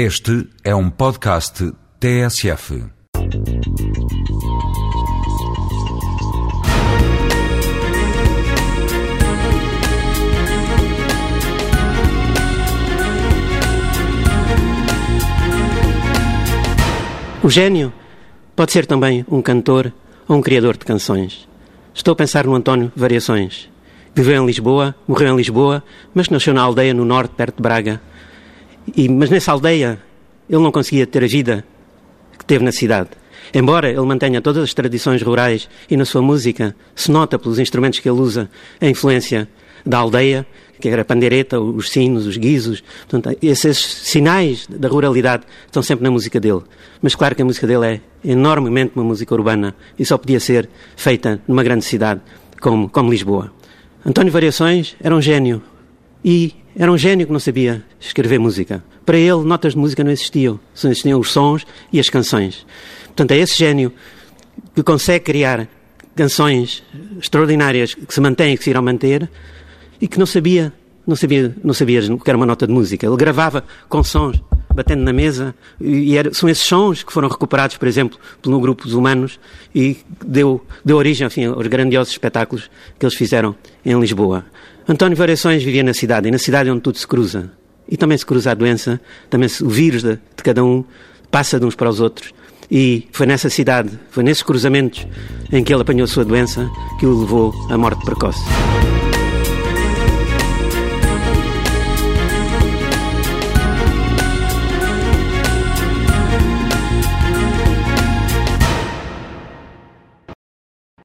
Este é um podcast TSF. O gênio pode ser também um cantor ou um criador de canções. Estou a pensar no António Variações. Viveu em Lisboa, morreu em Lisboa, mas nasceu na aldeia no norte, perto de Braga. E, mas nessa aldeia ele não conseguia ter a vida que teve na cidade. Embora ele mantenha todas as tradições rurais e na sua música se nota pelos instrumentos que ele usa a influência da aldeia, que era a pandeireta, os sinos, os guizos. Portanto, esses sinais da ruralidade estão sempre na música dele. Mas claro que a música dele é enormemente uma música urbana e só podia ser feita numa grande cidade como, como Lisboa. António Variações era um gênio e era um gênio que não sabia escrever música. Para ele, notas de música não existiam. Só existiam os sons e as canções. Portanto, é esse gênio que consegue criar canções extraordinárias que se mantêm e que se irão manter e que não sabia, não sabia, não sabia o que era uma nota de música. Ele gravava com sons, batendo na mesa, e era, são esses sons que foram recuperados, por exemplo, pelo grupo dos humanos e deu, deu origem, enfim, aos grandiosos espetáculos que eles fizeram em Lisboa. António Variações vivia na cidade, e na cidade onde tudo se cruza. E também se cruza a doença, também se, o vírus de, de cada um passa de uns para os outros. E foi nessa cidade, foi nesses cruzamentos em que ele apanhou a sua doença que o levou à morte precoce.